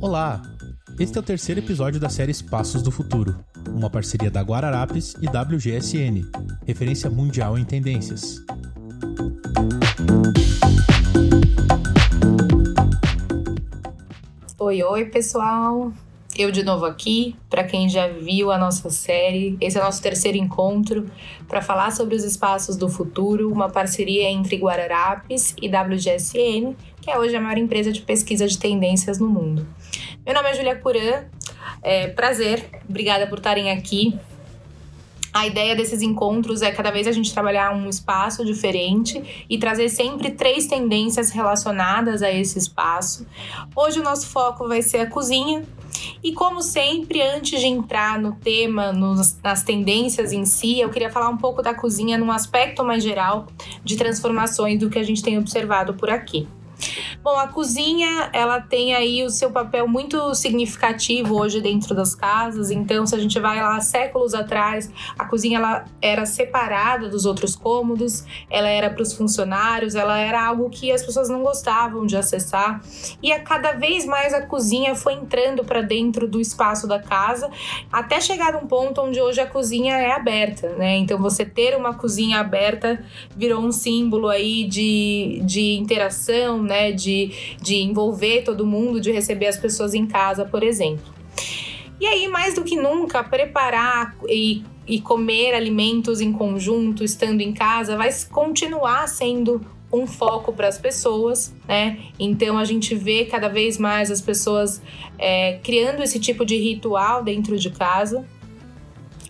Olá! Este é o terceiro episódio da série Espaços do Futuro, uma parceria da Guararapes e WGSN, referência mundial em tendências. Oi, oi, pessoal! Eu de novo aqui, para quem já viu a nossa série, esse é o nosso terceiro encontro para falar sobre os espaços do futuro, uma parceria entre Guararapes e WGSN, que é hoje a maior empresa de pesquisa de tendências no mundo. Meu nome é Julia Curan, é, prazer, obrigada por estarem aqui. A ideia desses encontros é cada vez a gente trabalhar um espaço diferente e trazer sempre três tendências relacionadas a esse espaço. Hoje o nosso foco vai ser a cozinha, e como sempre, antes de entrar no tema, nos, nas tendências em si, eu queria falar um pouco da cozinha num aspecto mais geral de transformações do que a gente tem observado por aqui. Bom, a cozinha, ela tem aí o seu papel muito significativo hoje dentro das casas. Então, se a gente vai lá séculos atrás, a cozinha ela era separada dos outros cômodos, ela era para os funcionários, ela era algo que as pessoas não gostavam de acessar. E a cada vez mais a cozinha foi entrando para dentro do espaço da casa, até chegar um ponto onde hoje a cozinha é aberta, né? Então, você ter uma cozinha aberta virou um símbolo aí de, de interação, né? De, de envolver todo mundo, de receber as pessoas em casa, por exemplo. E aí, mais do que nunca, preparar e, e comer alimentos em conjunto, estando em casa, vai continuar sendo um foco para as pessoas, né? Então a gente vê cada vez mais as pessoas é, criando esse tipo de ritual dentro de casa,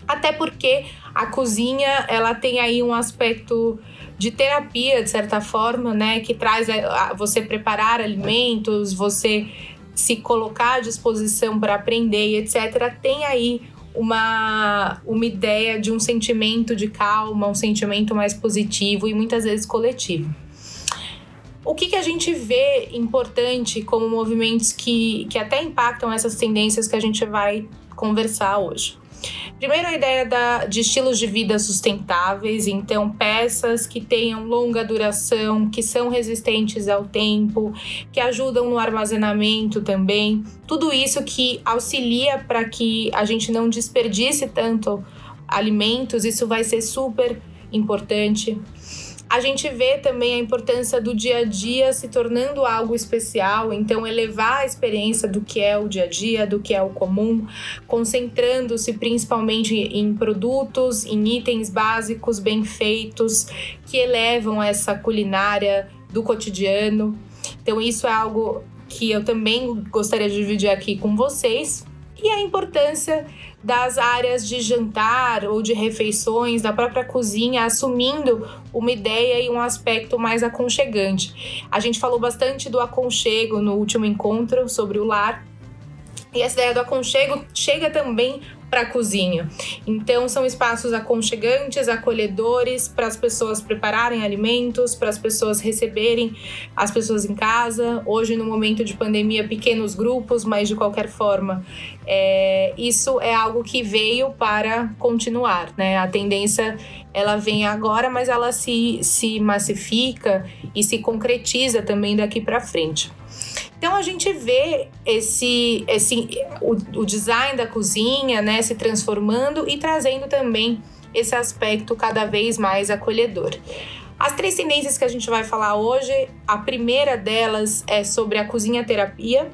até porque a cozinha ela tem aí um aspecto de terapia, de certa forma, né? Que traz a, você preparar alimentos, você se colocar à disposição para aprender etc. Tem aí uma, uma ideia de um sentimento de calma, um sentimento mais positivo e muitas vezes coletivo. O que, que a gente vê importante como movimentos que, que até impactam essas tendências que a gente vai conversar hoje? Primeiro, a ideia da, de estilos de vida sustentáveis, então, peças que tenham longa duração, que são resistentes ao tempo, que ajudam no armazenamento também. Tudo isso que auxilia para que a gente não desperdice tanto alimentos, isso vai ser super importante a gente vê também a importância do dia a dia se tornando algo especial, então elevar a experiência do que é o dia a dia, do que é o comum, concentrando-se principalmente em produtos, em itens básicos bem feitos que elevam essa culinária do cotidiano. Então isso é algo que eu também gostaria de dividir aqui com vocês. E a importância das áreas de jantar ou de refeições, da própria cozinha, assumindo uma ideia e um aspecto mais aconchegante. A gente falou bastante do aconchego no último encontro sobre o lar. E essa ideia do aconchego chega também para a cozinha. Então, são espaços aconchegantes, acolhedores para as pessoas prepararem alimentos, para as pessoas receberem as pessoas em casa. Hoje, no momento de pandemia, pequenos grupos, mas de qualquer forma, é, isso é algo que veio para continuar, né? A tendência ela vem agora, mas ela se, se massifica e se concretiza também daqui para frente. Então a gente vê esse, esse o, o design da cozinha, né, se transformando e trazendo também esse aspecto cada vez mais acolhedor. As três tendências que a gente vai falar hoje, a primeira delas é sobre a cozinha terapia,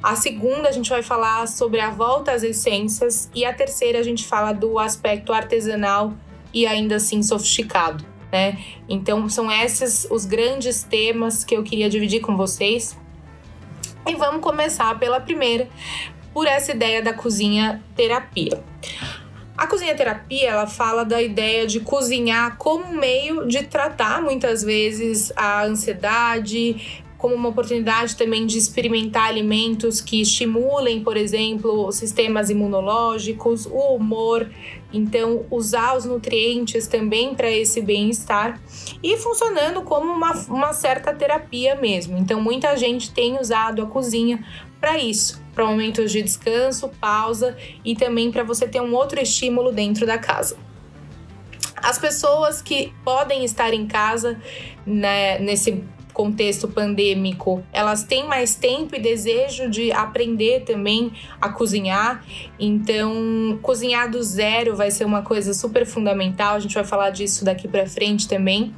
a segunda a gente vai falar sobre a volta às essências e a terceira a gente fala do aspecto artesanal e ainda assim sofisticado, né? Então são esses os grandes temas que eu queria dividir com vocês. E vamos começar pela primeira, por essa ideia da cozinha terapia. A cozinha terapia, ela fala da ideia de cozinhar como meio de tratar muitas vezes a ansiedade, como uma oportunidade também de experimentar alimentos que estimulem, por exemplo, sistemas imunológicos, o humor. Então, usar os nutrientes também para esse bem-estar e funcionando como uma, uma certa terapia mesmo. Então, muita gente tem usado a cozinha para isso, para momentos de descanso, pausa e também para você ter um outro estímulo dentro da casa. As pessoas que podem estar em casa né, nesse contexto pandêmico, elas têm mais tempo e desejo de aprender também a cozinhar. Então, cozinhar do zero vai ser uma coisa super fundamental. A gente vai falar disso daqui para frente também.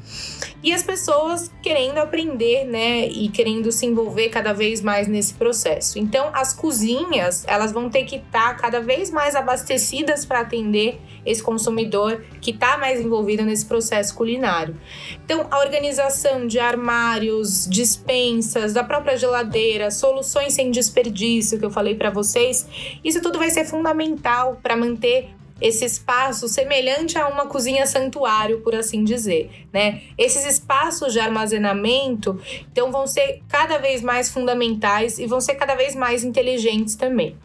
E as pessoas querendo aprender, né, e querendo se envolver cada vez mais nesse processo. Então, as cozinhas, elas vão ter que estar tá cada vez mais abastecidas para atender esse consumidor que está mais envolvido nesse processo culinário. Então, a organização de armários, dispensas, da própria geladeira, soluções sem desperdício que eu falei para vocês, isso tudo vai ser fundamental para manter esse espaço semelhante a uma cozinha santuário, por assim dizer, né? Esses espaços de armazenamento, então, vão ser cada vez mais fundamentais e vão ser cada vez mais inteligentes também.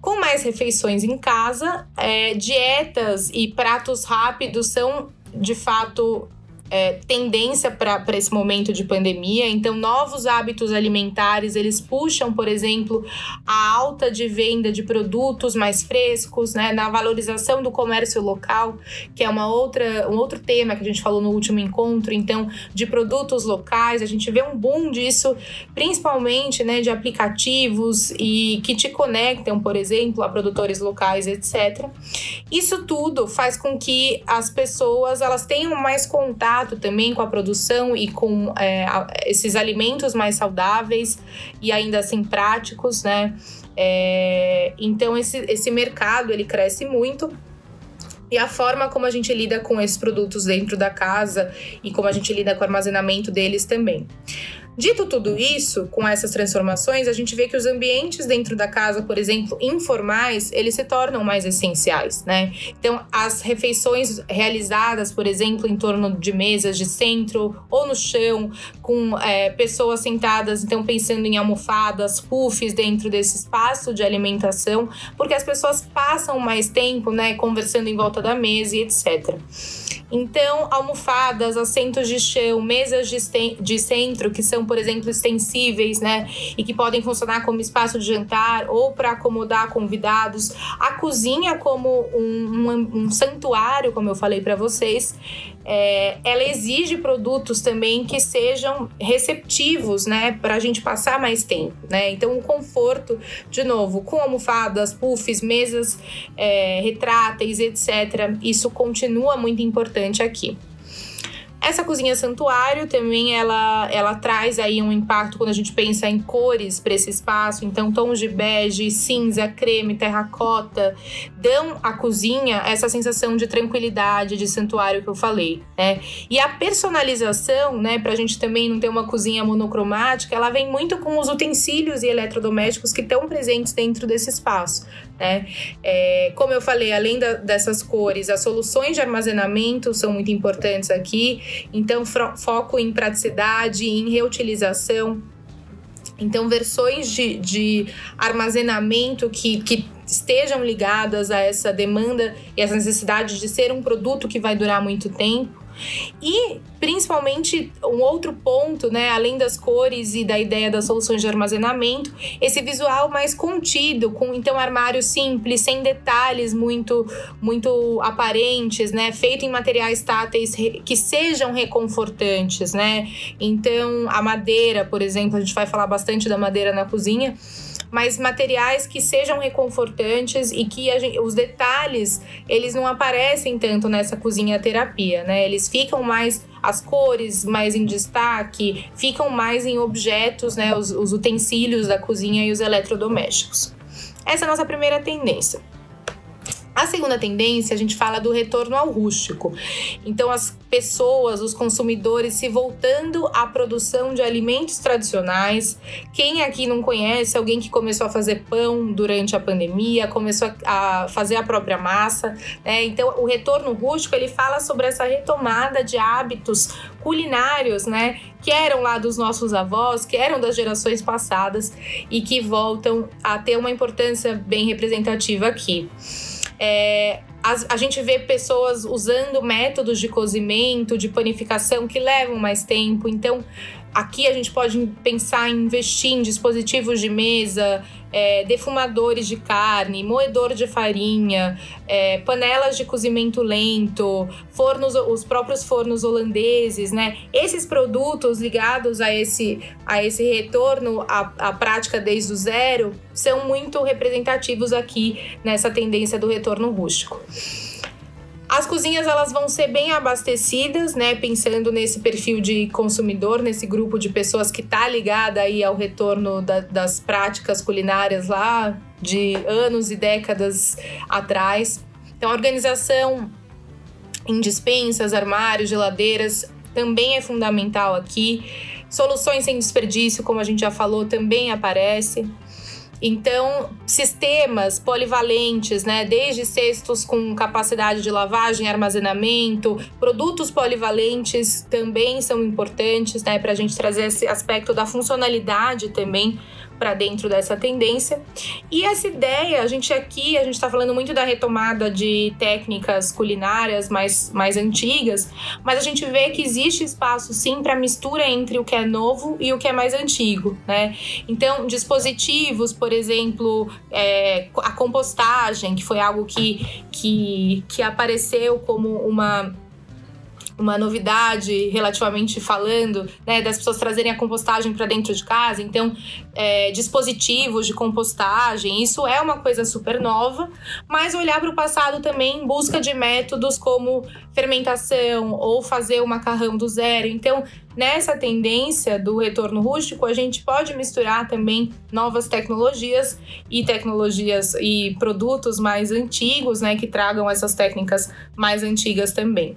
Com mais refeições em casa, é, dietas e pratos rápidos são de fato é, tendência para esse momento de pandemia. Então, novos hábitos alimentares eles puxam, por exemplo, a alta de venda de produtos mais frescos, né, na valorização do comércio local, que é uma outra, um outro tema que a gente falou no último encontro. Então, de produtos locais, a gente vê um boom disso, principalmente, né, de aplicativos e que te conectam, por exemplo, a produtores locais, etc. Isso tudo faz com que as pessoas elas tenham mais contato contato também com a produção e com é, esses alimentos mais saudáveis e ainda assim práticos, né? É, então esse, esse mercado ele cresce muito e a forma como a gente lida com esses produtos dentro da casa e como a gente lida com o armazenamento deles também. Dito tudo isso, com essas transformações, a gente vê que os ambientes dentro da casa, por exemplo, informais, eles se tornam mais essenciais, né? Então, as refeições realizadas, por exemplo, em torno de mesas de centro ou no chão, com é, pessoas sentadas, então pensando em almofadas, puffs dentro desse espaço de alimentação, porque as pessoas passam mais tempo, né, conversando em volta da mesa e etc. Então, almofadas, assentos de chão, mesas de, de centro, que são, por exemplo, extensíveis, né? E que podem funcionar como espaço de jantar ou para acomodar convidados. A cozinha como um, um, um santuário, como eu falei para vocês é, ela exige produtos também que sejam receptivos, né, para a gente passar mais tempo, né? Então, o conforto, de novo, com almofadas, puffs, mesas é, retráteis, etc. Isso continua muito importante aqui. Essa cozinha santuário também ela, ela traz aí um impacto quando a gente pensa em cores para esse espaço. Então, tons de bege, cinza, creme, terracota dão à cozinha essa sensação de tranquilidade, de santuário que eu falei, né? E a personalização, né, para a gente também não ter uma cozinha monocromática, ela vem muito com os utensílios e eletrodomésticos que estão presentes dentro desse espaço, né? É, como eu falei, além da, dessas cores, as soluções de armazenamento são muito importantes aqui. Então, foco em praticidade, em reutilização. Então, versões de, de armazenamento que, que estejam ligadas a essa demanda e essa necessidade de ser um produto que vai durar muito tempo. E principalmente um outro ponto, né, além das cores e da ideia das soluções de armazenamento, esse visual mais contido, com então armário simples, sem detalhes muito muito aparentes, né, feito em materiais táteis que sejam reconfortantes, né? Então, a madeira, por exemplo, a gente vai falar bastante da madeira na cozinha mas materiais que sejam reconfortantes e que gente, os detalhes eles não aparecem tanto nessa cozinha terapia, né? Eles ficam mais as cores mais em destaque, ficam mais em objetos, né? Os, os utensílios da cozinha e os eletrodomésticos. Essa é a nossa primeira tendência. A segunda tendência, a gente fala do retorno ao rústico. Então, as pessoas, os consumidores se voltando à produção de alimentos tradicionais. Quem aqui não conhece alguém que começou a fazer pão durante a pandemia, começou a fazer a própria massa, né? Então, o retorno rústico, ele fala sobre essa retomada de hábitos culinários, né? Que eram lá dos nossos avós, que eram das gerações passadas e que voltam a ter uma importância bem representativa aqui. É, a, a, gente vê pessoas usando métodos de cozimento, de panificação que levam mais tempo. Então, Aqui a gente pode pensar em investir em dispositivos de mesa, é, defumadores de carne, moedor de farinha, é, panelas de cozimento lento, fornos, os próprios fornos holandeses, né? Esses produtos ligados a esse, a esse retorno à, à prática desde o zero são muito representativos aqui nessa tendência do retorno rústico. As cozinhas elas vão ser bem abastecidas, né? Pensando nesse perfil de consumidor, nesse grupo de pessoas que tá ligada aí ao retorno da, das práticas culinárias lá de anos e décadas atrás. Então, a organização em dispensas, armários, geladeiras também é fundamental aqui. Soluções sem desperdício, como a gente já falou, também aparece. Então, sistemas polivalentes, né, desde cestos com capacidade de lavagem, armazenamento, produtos polivalentes também são importantes, né, para a gente trazer esse aspecto da funcionalidade também para dentro dessa tendência. E essa ideia, a gente aqui, a gente está falando muito da retomada de técnicas culinárias mais, mais antigas, mas a gente vê que existe espaço sim para mistura entre o que é novo e o que é mais antigo, né? Então, dispositivos, por exemplo, é, a compostagem, que foi algo que, que, que apareceu como uma uma novidade relativamente falando, né, das pessoas trazerem a compostagem para dentro de casa. Então, é, dispositivos de compostagem, isso é uma coisa super nova, mas olhar para o passado também em busca de métodos como fermentação ou fazer o macarrão do zero. Então, nessa tendência do retorno rústico, a gente pode misturar também novas tecnologias e tecnologias e produtos mais antigos, né, que tragam essas técnicas mais antigas também.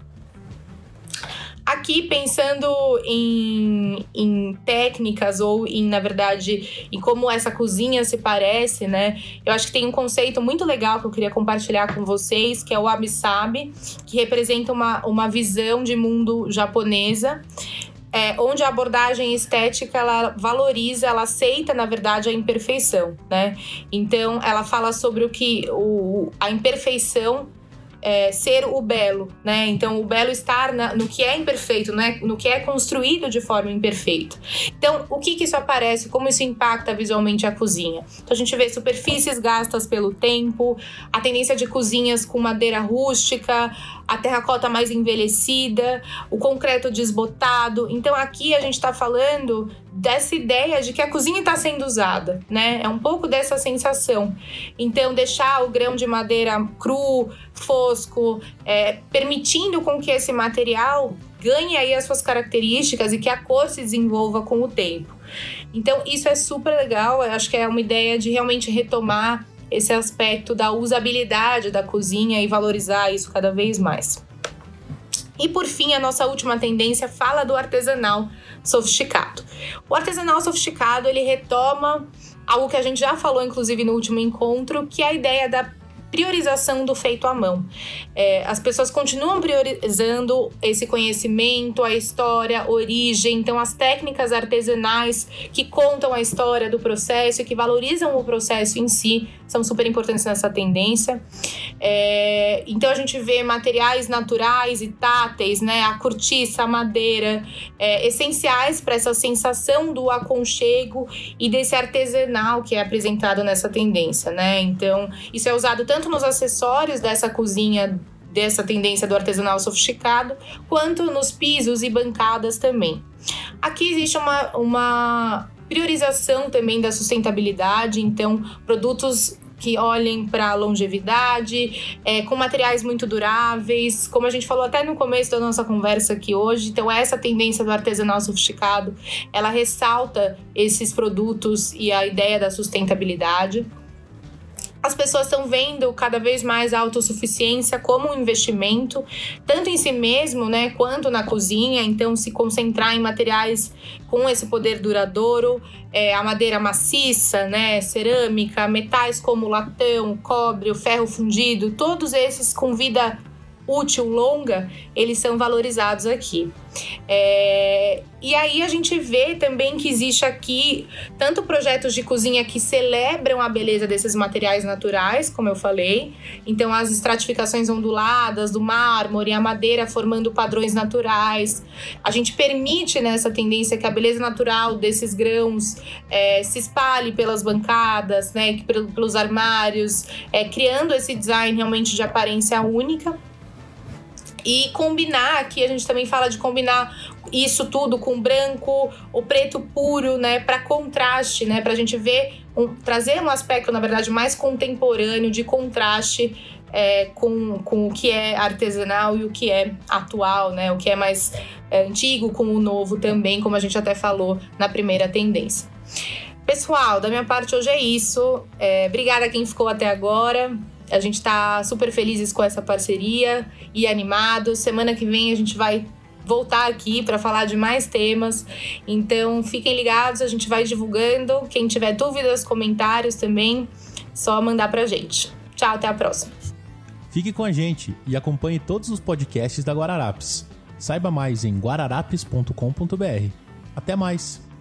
Aqui, pensando em, em técnicas ou em, na verdade, em como essa cozinha se parece, né? Eu acho que tem um conceito muito legal que eu queria compartilhar com vocês, que é o Abisabi, que representa uma, uma visão de mundo japonesa. É, onde a abordagem estética ela valoriza, ela aceita, na verdade, a imperfeição, né? Então, ela fala sobre o que o, a imperfeição é, ser o belo, né? Então, o belo estar na, no que é imperfeito, né? no que é construído de forma imperfeita. Então, o que, que isso aparece? Como isso impacta visualmente a cozinha? Então, a gente vê superfícies gastas pelo tempo, a tendência de cozinhas com madeira rústica, a terracota mais envelhecida, o concreto desbotado. Então, aqui a gente está falando dessa ideia de que a cozinha está sendo usada, né? É um pouco dessa sensação. Então, deixar o grão de madeira cru, fosco, é, permitindo com que esse material ganhe aí as suas características e que a cor se desenvolva com o tempo. Então, isso é super legal. Eu acho que é uma ideia de realmente retomar esse aspecto da usabilidade da cozinha e valorizar isso cada vez mais. E por fim, a nossa última tendência fala do artesanal sofisticado. O artesanal sofisticado, ele retoma algo que a gente já falou inclusive no último encontro, que é a ideia da priorização do feito à mão. É, as pessoas continuam priorizando esse conhecimento, a história, origem, então as técnicas artesanais que contam a história do processo e que valorizam o processo em si são super importantes nessa tendência. É, então a gente vê materiais naturais e táteis, né, a cortiça, a madeira, é, essenciais para essa sensação do aconchego e desse artesanal que é apresentado nessa tendência, né? Então isso é usado tanto tanto nos acessórios dessa cozinha, dessa tendência do artesanal sofisticado, quanto nos pisos e bancadas também. Aqui existe uma, uma priorização também da sustentabilidade, então produtos que olhem para a longevidade, é, com materiais muito duráveis, como a gente falou até no começo da nossa conversa aqui hoje. Então, essa tendência do artesanal sofisticado, ela ressalta esses produtos e a ideia da sustentabilidade as pessoas estão vendo cada vez mais a autossuficiência como um investimento, tanto em si mesmo, né, quanto na cozinha. Então, se concentrar em materiais com esse poder duradouro, é, a madeira maciça, né, cerâmica, metais como latão, cobre, o ferro fundido, todos esses com vida útil longa, eles são valorizados aqui. É, e aí a gente vê também que existe aqui tanto projetos de cozinha que celebram a beleza desses materiais naturais, como eu falei, então as estratificações onduladas do mármore, a madeira formando padrões naturais. A gente permite nessa tendência que a beleza natural desses grãos é, se espalhe pelas bancadas, né, pelos armários, é, criando esse design realmente de aparência única e combinar aqui a gente também fala de combinar isso tudo com branco, o preto puro, né, para contraste, né, para a gente ver um, trazer um aspecto na verdade mais contemporâneo de contraste é, com, com o que é artesanal e o que é atual, né, o que é mais é, antigo com o novo também, como a gente até falou na primeira tendência. Pessoal, da minha parte hoje é isso. É, obrigada a quem ficou até agora. A gente está super felizes com essa parceria e animados. Semana que vem a gente vai voltar aqui para falar de mais temas. Então fiquem ligados, a gente vai divulgando. Quem tiver dúvidas, comentários também, só mandar pra gente. Tchau, até a próxima. Fique com a gente e acompanhe todos os podcasts da Guararapes. Saiba mais em guararapes.com.br. Até mais!